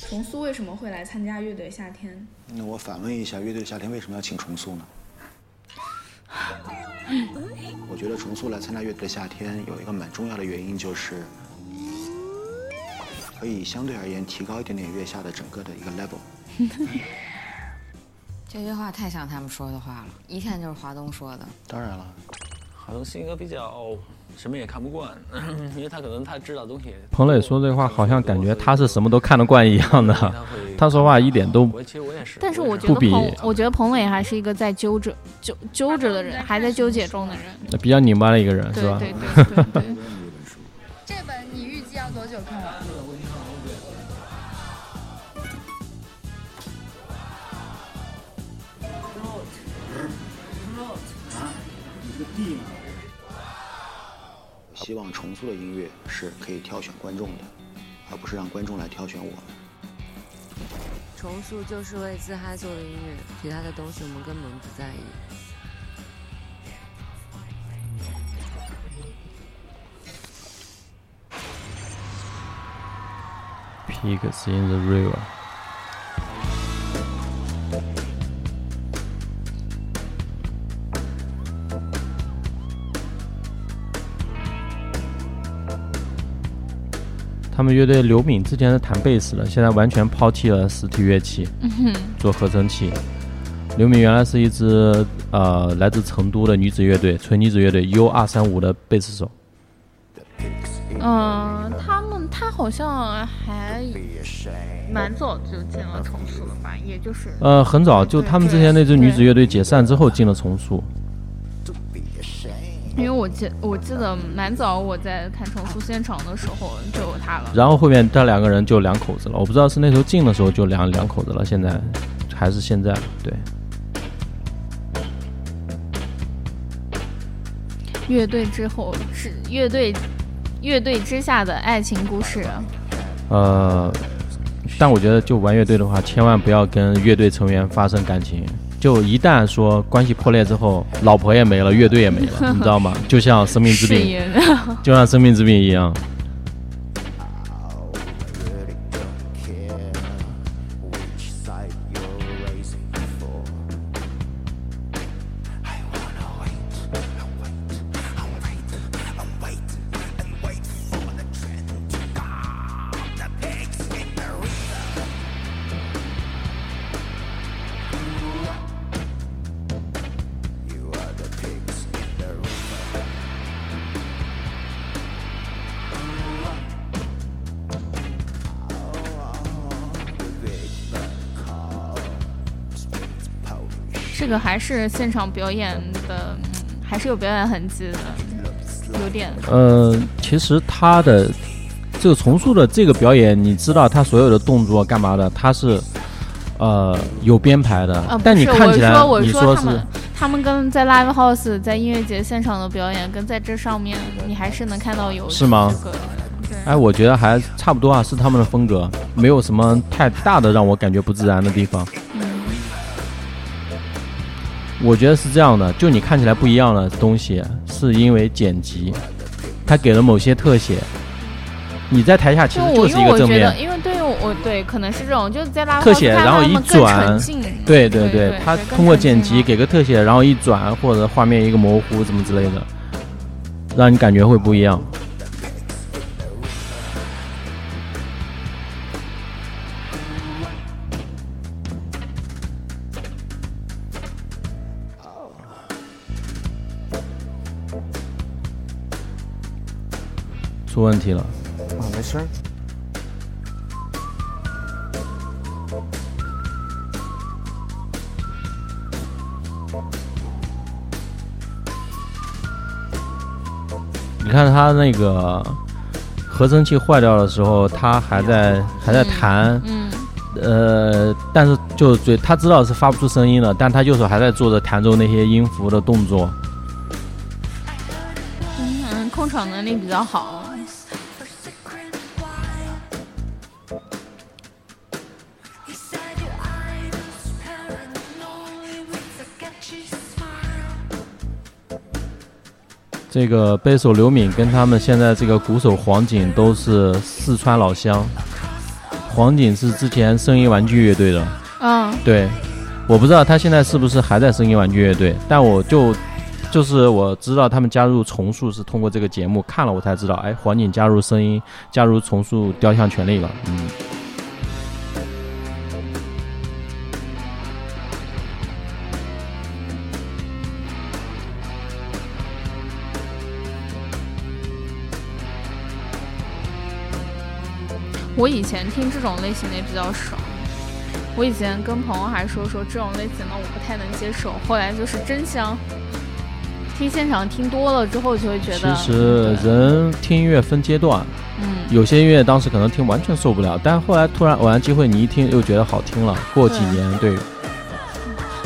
重塑为什么会来参加乐队夏天？那我反问一下，乐队夏天为什么要请重塑呢？我觉得重塑来参加乐队的夏天有一个蛮重要的原因，就是可以相对而言提高一点点月下的整个的一个 level。这句话太像他们说的话了，一看就是华东说的。当然了，华东性格比较什么也看不惯，因为他可能他知道东西。彭磊说这话，好像感觉他是什么都看得惯一样的。他说话一点都但是我觉得彭，我觉得彭磊还是一个在揪着、揪揪着的人，还在纠结中的人。比较拧巴的一个人，是吧？对对对对对。这本你预计要多久看完？希望重塑的音乐是可以挑选观众的，而不是让观众来挑选我们。重塑就是为自嗨做的音乐，其他的东西我们根本不在意。Pigs in the river。他们乐队刘敏之前是弹贝斯的，现在完全抛弃了实体乐器，做合成器。刘敏原来是一支呃来自成都的女子乐队，纯女子乐队 U 二三五的贝斯手。嗯，他们他好像还蛮早就进了重塑了吧？也就是呃，很早就他们之前那支女子乐队解散之后进了重塑。因为我记我记得蛮早我在看重塑现场的时候就有他了。然后后面他两个人就两口子了，我不知道是那时候进的时候就两两口子了，现在还是现在对。乐队之后是乐队，乐队之下的爱情故事。呃，但我觉得就玩乐队的话，千万不要跟乐队成员发生感情。就一旦说关系破裂之后，老婆也没了，乐队也没了，你知道吗？就像生命之病，就像生命之病一样。是现场表演的，嗯还是有表演痕迹的，有点。呃，其实他的这个重塑的这个表演，你知道他所有的动作干嘛的，他是呃有编排的，啊，但你看起来我你是说他们，他们跟在 live house 在音乐节现场的表演，跟在这上面，你还是能看到有是吗这个对哎，我觉得还差不多啊，是他们的风格，没有什么太大的让我感觉不自然的地方。我觉得是这样的，就你看起来不一样的东西，是因为剪辑，他给了某些特写，你在台下其实就是一个正面。因为对于我对可能是这种，就是在拉特写，然后一转，对对对，他通过剪辑给个特写，然后一转或者画面一个模糊怎么之类的，让你感觉会不一样。出问题了。啊，没事。你看他那个合成器坏掉的时候，他还在还在弹，嗯，呃，但是就嘴他知道是发不出声音了，但他右手还在做着弹奏那些音符的动作。嗯，控场能力比较好。这个贝手刘敏跟他们现在这个鼓手黄景都是四川老乡。黄景是之前声音玩具乐队的，嗯，对，我不知道他现在是不是还在声音玩具乐队，但我就就是我知道他们加入重塑是通过这个节目看了我才知道，哎，黄景加入声音，加入重塑雕像权利了，嗯。我以前听这种类型的也比较少，我以前跟朋友还说说这种类型的我不太能接受，后来就是真香。听现场听多了之后就会觉得，其实人听音乐分阶段，嗯，有些音乐当时可能听完全受不了，但后来突然偶然机会你一听又觉得好听了，过几年对。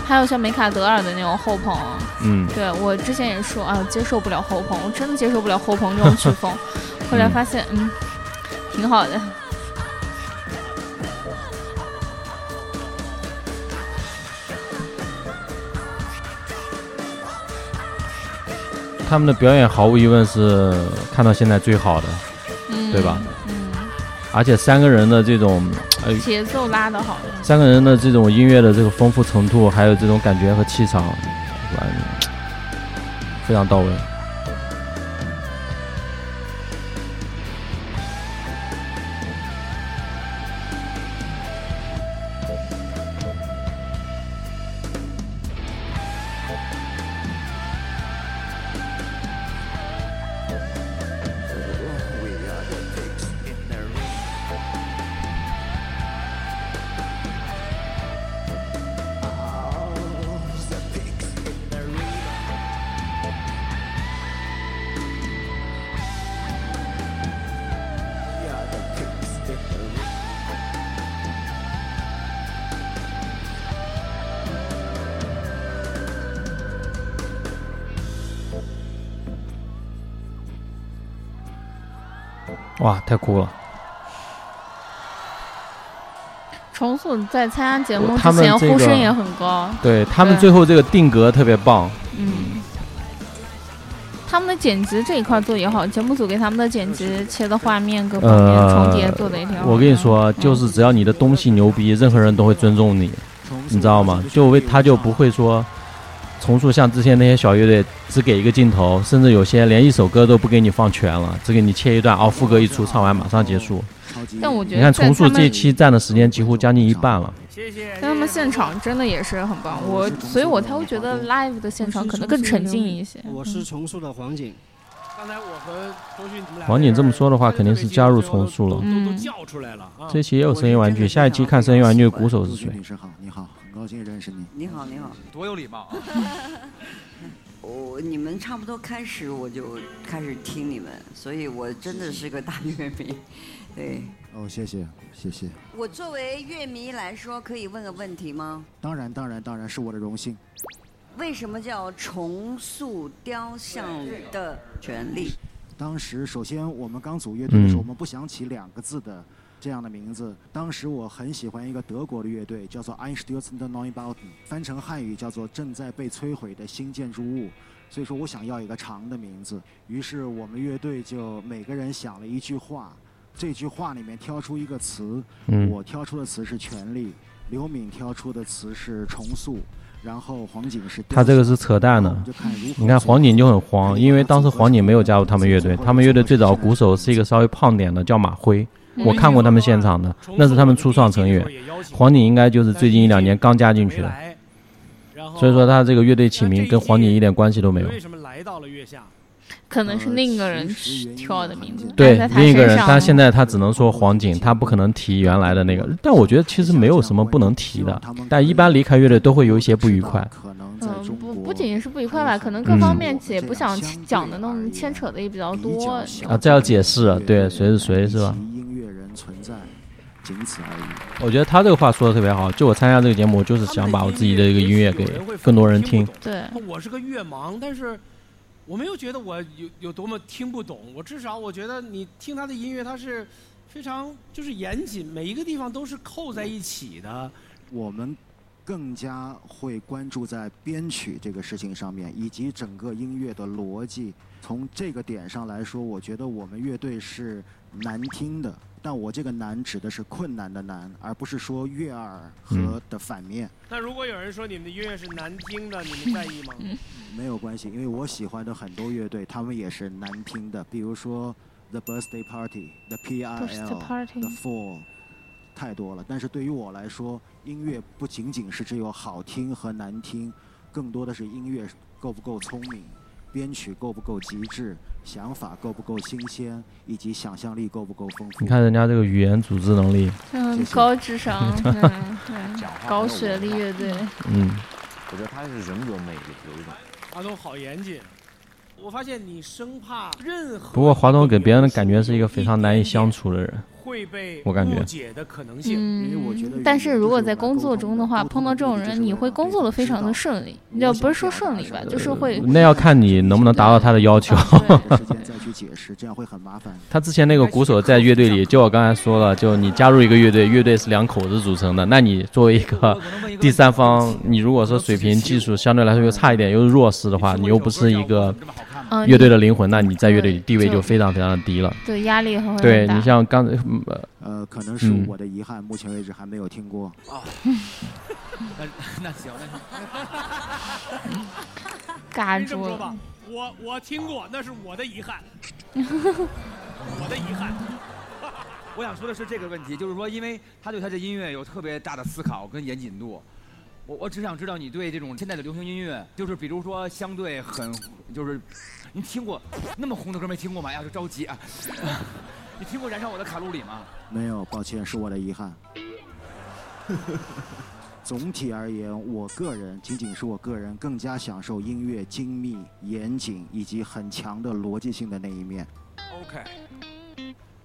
还有像梅卡德尔的那种后朋，嗯，对我之前也说啊接受不了后朋，我真的接受不了后朋这种曲风，后来发现嗯挺好的。他们的表演毫无疑问是看到现在最好的，对吧？嗯。而且三个人的这种节奏拉的好，三个人的这种音乐的这个丰富程度，还有这种感觉和气场，非常到位。哇，太酷了！重塑在参加节目之前呼声也很高，对他们最后这个定格特别棒。嗯，他们的剪辑这一块做也好，节目组给他们的剪辑切的画面各方面重叠做的也挺好。我跟你说，就是只要你的东西牛逼，任何人都会尊重你，你知道吗？就为他就不会说。重塑像之前那些小乐队，只给一个镜头，甚至有些连一首歌都不给你放全了，只给你切一段，哦，副歌一出，唱完马上结束。但我觉得你看重塑这期占的时间几乎将近一半了。谢谢。但他们现场真的也是很棒，我所以我才会觉得 live 的现场可能更沉浸一些。我是重塑的黄景。刚才我和周迅黄景这么说的话，肯定是加入重塑了。都都叫出来了啊！这期也有声音玩具，下一期看声音玩具鼓手是谁？女士好，你好，很高兴认识你。你好，你好，多有礼貌啊！我你们差不多开始我就开始听你们，所以我真的是个大乐迷，对。哦，谢谢，谢谢。我作为乐迷来说，可以问个问题吗？当然，当然，当然是我的荣幸。为什么叫重塑雕像的权利？当时，首先我们刚组乐队的时候，嗯我们不想起两个字的这样的名字。当时我很喜欢一个德国的乐队，叫做 Einstürzende Neubauten，翻成汉语叫做“正在被摧毁的新建筑物”。所以说我想要一个长的名字，于是我们乐队就每个人想了一句话，这句话里面挑出一个词，嗯我挑出的词是权力，刘敏挑出的词是重塑，然后黄景是他这个是扯淡的。你看黄景就很慌，因为当时黄景没有加入他们乐队，他们乐队最早鼓手是一个稍微胖点的，叫马辉。我看过他们现场的，那是他们初创成员。黄锦应该就是最近一两年刚加进去的，所以说他这个乐队起名跟黄锦一点关系都没有。为什么来到了月下？可能是另一个人挑的名字，对另一个人他，现在他只能说黄景，他不可能提原来的那个。但我觉得其实没有什么不能提的，但一般离开乐队都会有一些不愉快。嗯，不不仅仅是不愉快吧，可能各方面也不想讲的那种牵扯的也比较多。啊，这要解释，对，谁是谁是吧？音乐人存在，仅此而已。我觉得他这个话说的特别好。就我参加这个节目，我就是想把我自己的一个音乐给更多人听。对，我是个乐盲，但是我没有觉得我有有多么听不懂。我至少我觉得你听他的音乐，他是非常就是严谨，每一个地方都是扣在一起的。我们更加会关注在编曲这个事情上面，以及整个音乐的逻辑。从这个点上来说，我觉得我们乐队是难听的。但我这个难指的是困难的难，而不是说悦耳和的反面。那如果有人说你们的音乐是难听的，你们在意吗？没有关系，因为我喜欢的很多乐队，他们也是难听的，比如说 The Birthday Party、The P.I.L.、The Four，太多了。但是对于我来说，音乐不仅仅是只有好听和难听，更多的是音乐够不够聪明，编曲够不够极致，想法够不够新鲜，以及想象力够不够丰富。你看人家这个语言组织能力，嗯，高智商，嗯，对，高学历乐队。嗯，我觉得他是人格魅力有一种。华东好严谨，我发现你生怕任何不过华东给别人的感觉是一个非常难以相处的人，会被我感觉误解的可能性。嗯，但是如果在工作中的话，碰到这种人，你会工作的非常的顺利。要不是说顺利吧，就是会。那要看你能不能达到他的要求。再去解释，这样会很麻烦。他之前那个鼓手在乐队里，就我刚才说了，就你加入一个乐队，乐队是两口子组成的，那你作为一个第三方，你如果说水平技术相对来说又差一点，又是弱势的话，你又不是一个乐队的灵魂，那你在乐队里地位就非常非常的低了。对，压力很对你像刚才，呃，可能是我的遗憾，目前为止还没有听过。哦 那那行，尬 住了。吧，我我听过，那是我的遗憾，我的遗憾。我想说的是这个问题，就是说，因为他对他的音乐有特别大的思考跟严谨度。我我只想知道你对这种现在的流行音乐，就是比如说相对很，就是你听过那么红的歌没听过吗？哎呀，就着急啊！你听过《燃烧我的卡路里》吗？没有，抱歉，是我的遗憾。总体而言，我个人仅仅是我个人更加享受音乐精密、严谨以及很强的逻辑性的那一面。OK，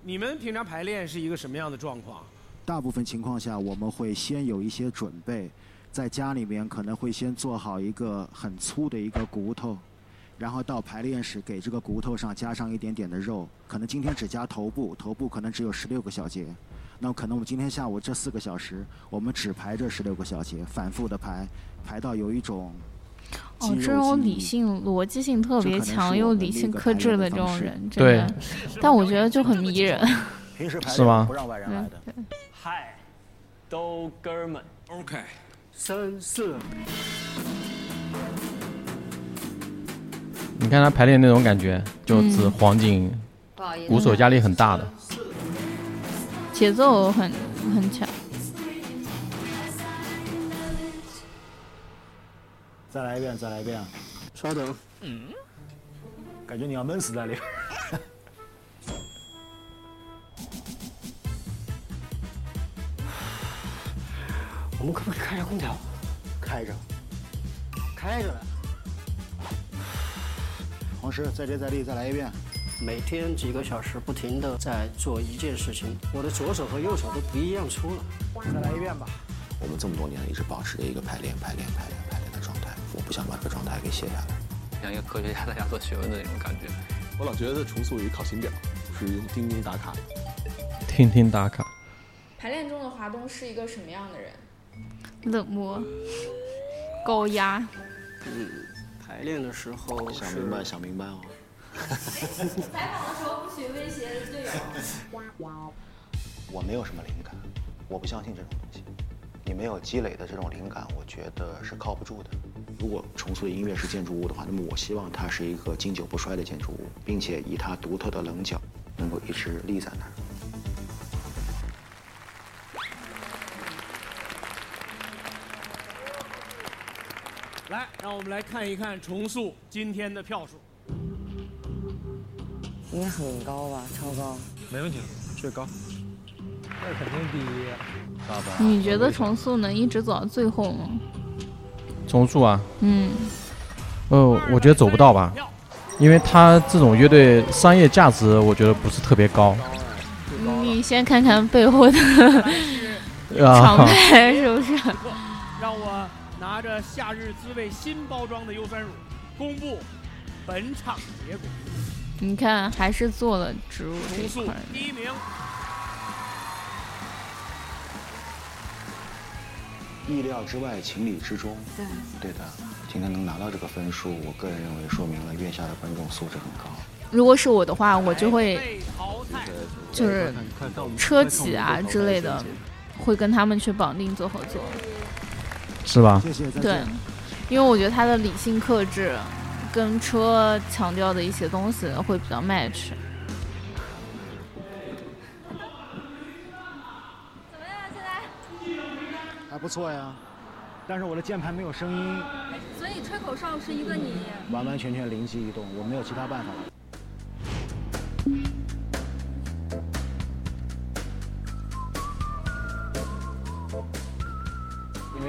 你们平常排练是一个什么样的状况？大部分情况下，我们会先有一些准备，在家里面可能会先做好一个很粗的一个骨头，然后到排练室给这个骨头上加上一点点的肉，可能今天只加头部，头部可能只有十六个小节。那么可能我们今天下午这四个小时，我们只排这十六个小节，反复的排，排到有一种哦，这种理性、逻辑性特别强又理性克制的这种人，真的，但我觉得就很迷人。是吗？不让外人来的。嗨，都哥们。OK，深色。你看他排练那种感觉，就是黄景鼓手压力很大的。节奏很很强。再来一遍，再来一遍。稍等。嗯。感觉你要闷死在里边。们可不可以开下空调？开着。开着呢。黄石，再接再厉，再来一遍。每天几个小时不停的在做一件事情，我的左手和右手都不一样粗了。再来一遍吧。我们这么多年一直保持着一个排练、排练、排练、排练的状态，我不想把这个状态给卸下来。像一个科学家在家做学问的那种感觉。我老觉得重塑于考勤表，是用钉钉打卡。钉钉打卡。排练中的华东是一个什么样的人？冷漠、高压。嗯，排练的时候想明白，想明白哦。采访的时候不许威胁队友。我没有什么灵感，我不相信这种东西。你没有积累的这种灵感，我觉得是靠不住的。如果重塑的音乐是建筑物的话，那么我希望它是一个经久不衰的建筑物，并且以它独特的棱角能够一直立在那儿。来，让我们来看一看重塑今天的票数。应该很高吧，超高。没问题，最高。那肯定第一。你觉得重塑能一直走到最后吗？重塑啊，嗯，呃，我觉得走不到吧，因为他这种乐队商业价值，我觉得不是特别高。你先看看背后的啊厂牌是不是？让我拿着夏日滋味新包装的优酸乳，公布本场结果。你看，还是做了植入这一重塑块。第一名，意料之外，情理之中。对，对的。今天能拿到这个分数，我个人认为说明了月下的观众素质很高。如果是我的话，我就会就是车企啊之类的，会跟他们去绑定做合作。是吧？对，因为我觉得他的理性克制跟车强调的一些东西会比较 match。怎么样？现在还不错呀，但是我的键盘没有声音，所以吹口哨是一个你。完完全全灵机一动，我没有其他办法。因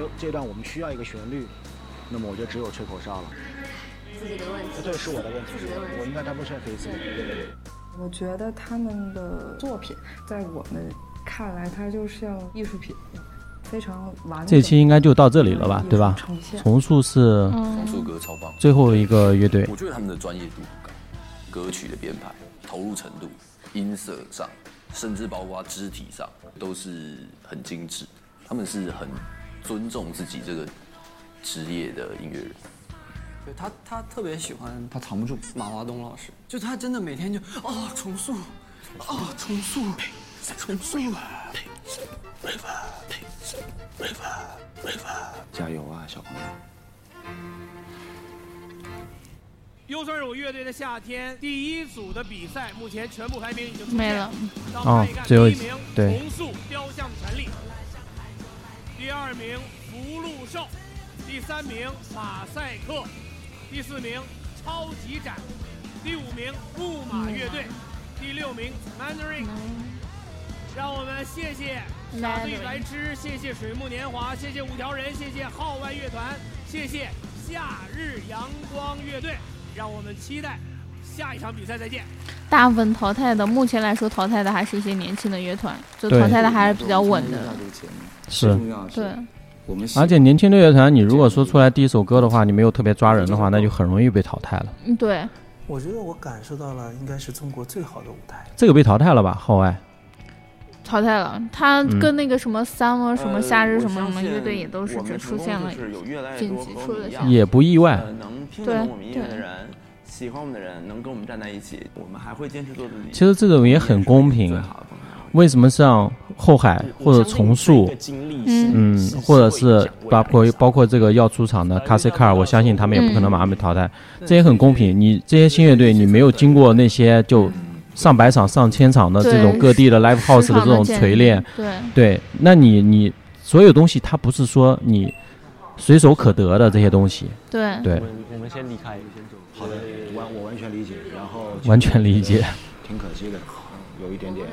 为这段我们需要一个旋律，那么我就只有吹口哨了。自己的问题。对，是我的问题自己的问题。我应该 double check 一次。我觉得他们的作品在我们看来，它就像艺术品，非常完整。这期应该就到这里了吧，对吧？重塑是重塑歌超棒，最后一个乐队我。觉得他们的专业度很高，歌曲的编排、投入程度、音色上，甚至包括肢体上，都是很精致。他们是很尊重自己这个职业的音乐人。对他，他特别喜欢，他藏不住马华东老师，就他真的每天就哦重塑，哦重塑，重塑，加油啊，小朋友！优酸乳乐队的夏天第一组的比赛，目前全部排名已经没了。让哦我们看一看最后一第一名对重塑雕像的权利，第二名福禄寿，第三名马赛克，第四名超级展，第五名木马乐队，第六名 Mandarin。让我们谢谢傻子与白痴，谢谢水木年华，谢谢五条人，谢谢号外乐团，谢谢夏日阳光乐队。让我们期待下一场比赛再见。大部分淘汰的，目前来说淘汰的还是一些年轻的乐团，就淘汰的还是比较稳的。是对，我们而且年轻的乐团，你如果说出来第一首歌的话，你没有特别抓人的话，那就很容易被淘汰了。嗯，对，我觉得我感受到了，应该是中国最好的舞台。这个被淘汰了吧？号外，淘汰了。他嗯跟那个什么 summer 什么夏日呃什么什么乐队也都是只出现了就是有越也不意外呃能听懂对我们音乐的人，喜欢我们的人，能跟我们站在一起，我们还会坚持做自己。其实这种也很公平。为什么像后海或者重塑，嗯，或者是包括包括这个要出场的卡西卡尔，我相信他们也不可能马上被淘汰，这也很公平。你这些新乐队，你没有经过那些就上百场、上千场的这种各地的 live house 的这种锤炼，对对，那你你所有东西，它不是说你随手可得的这些东西，对对，我们先离开，先走。好的，完我完全理解，然后完全理解。挺可惜的，有一点点。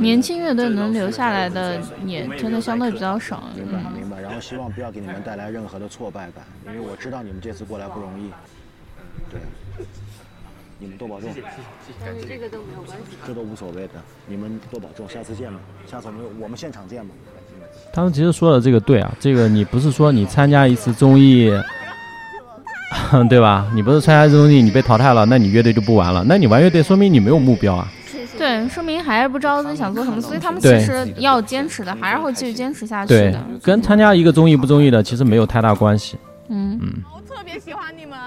年轻乐队能留下来的也真的相对比较少。明白嗯，明白，然后希望不要给你们带来任何的挫败感，因为我知道你们这次过来不容易。对，你们多保重。但是这个都没有关系。这都无所谓的，你们多保重，下次见吧。下次我们我们现场见吧。他们其实说的这个对啊，这个你不是说你参加一次综艺，对吧？你不是参加综艺你被淘汰了，那你乐队就不玩了，那你玩乐队说明你没有目标啊。对，说明还是不知道自己想做什么，所以他们其实要坚持的，还是会继续坚持下去对的。，跟参加一个综艺不综艺的其实没有太大关系。嗯嗯，我特别喜欢你们。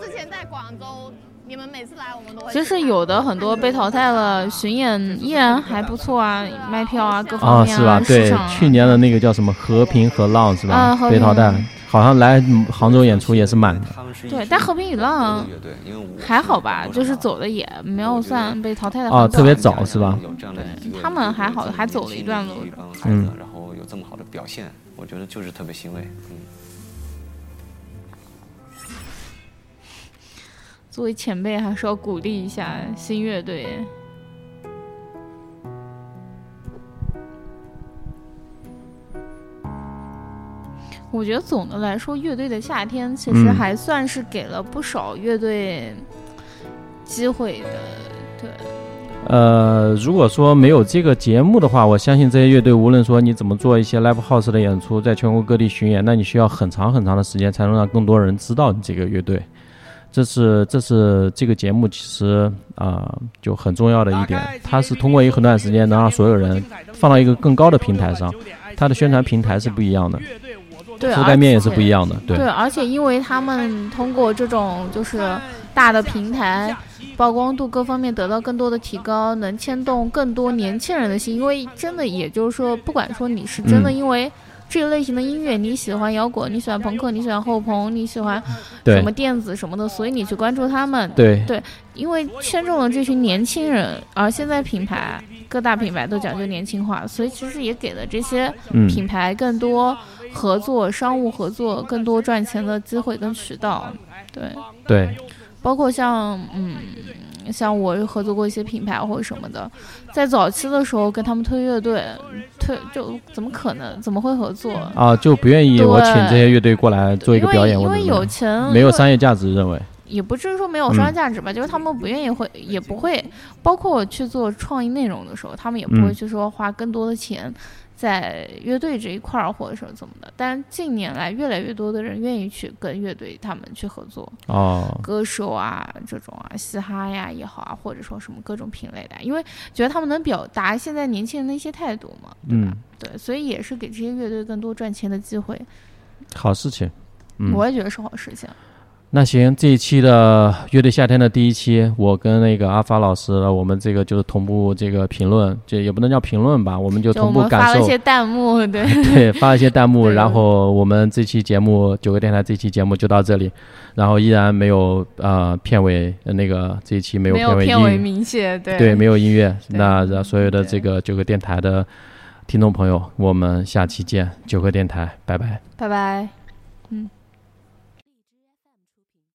之前在广州，你你们每次来我们都会。其实有的很多被淘汰了，巡演依然还不错啊，卖票啊，各方面啊，是吧？对，去年的那个叫什么和平和浪是吧？被淘汰，好像来杭州演出也是满的。对，但和平与浪还好吧，就是走的也没有算被淘汰的。哦，特别早是吧？对，他们还好，还走了一段路。嗯，然后有这么好的表现，我觉得就是特别欣慰。嗯。作为前辈，还是要鼓励一下新乐队。我觉得总的来说，乐队的夏天其实还算是给了不少乐队机会的。对。呃，如果说没有这个节目的话，我相信这些乐队无论说你怎么做一些 live house 的演出，在全国各地巡演，那你需要很长很长的时间才能让更多人知道你这个乐队。这是这是这个节目其实啊就很重要的一点，它是通过一个很短时间能让所有人放到一个更高的平台上，它的宣传平台是不一样的，覆盖面也是不一样的，对。对，而且因为他们通过这种就是大的平台，曝光度各方面得到更多的提高，能牵动更多年轻人的心，因为真的也就是说，不管说你是真的因为。这个类型的音乐，你喜欢摇滚，你喜欢朋克，你喜欢后朋，你喜欢什么电子什么的，所以你去关注他们。对对，因为圈中了这群年轻人，而现在品牌各大品牌都讲究年轻化，所以其实也给了这些品牌更多合作、商务合作、更多赚钱的机会跟渠道。对对，包括像嗯。像我合作过一些品牌或者什么的，在早期的时候跟他们推乐队，推就怎么可能？怎么会合作啊？就不愿意我请这些乐队过来做一个表演，因为有钱，没有商业价值，认为也不至于说没有商业价值吧，就是他们不愿意会，也不会，包括我去做创意内容的时候，他们也不会去说花更多的钱。在乐队这一块儿，或者说怎么的，但近年来越来越多的人愿意去跟乐队他们去合作哦，歌手啊这种啊，嘻哈呀也好啊，或者说什么各种品类的，因为觉得他们能表达现在年轻人的一些态度嘛，对吧？对，所以也是给这些乐队更多赚钱的机会，好事情，我也觉得是好事情。那行，这一期的乐队夏天的第一期，我跟那个阿发老师，我们这个就是同步这个评论，这也不能叫评论吧，我们就同步感受。发了一些弹幕，对 对，发了一些弹幕，然后我们这期节目九个电台这期节目就到这里，然后依然没有呃片尾那个这一期没有片尾片尾明显，对对，没有音乐。那所有的这个九个电台的听众朋友，我们下期见，九个电台，拜拜，拜拜，嗯。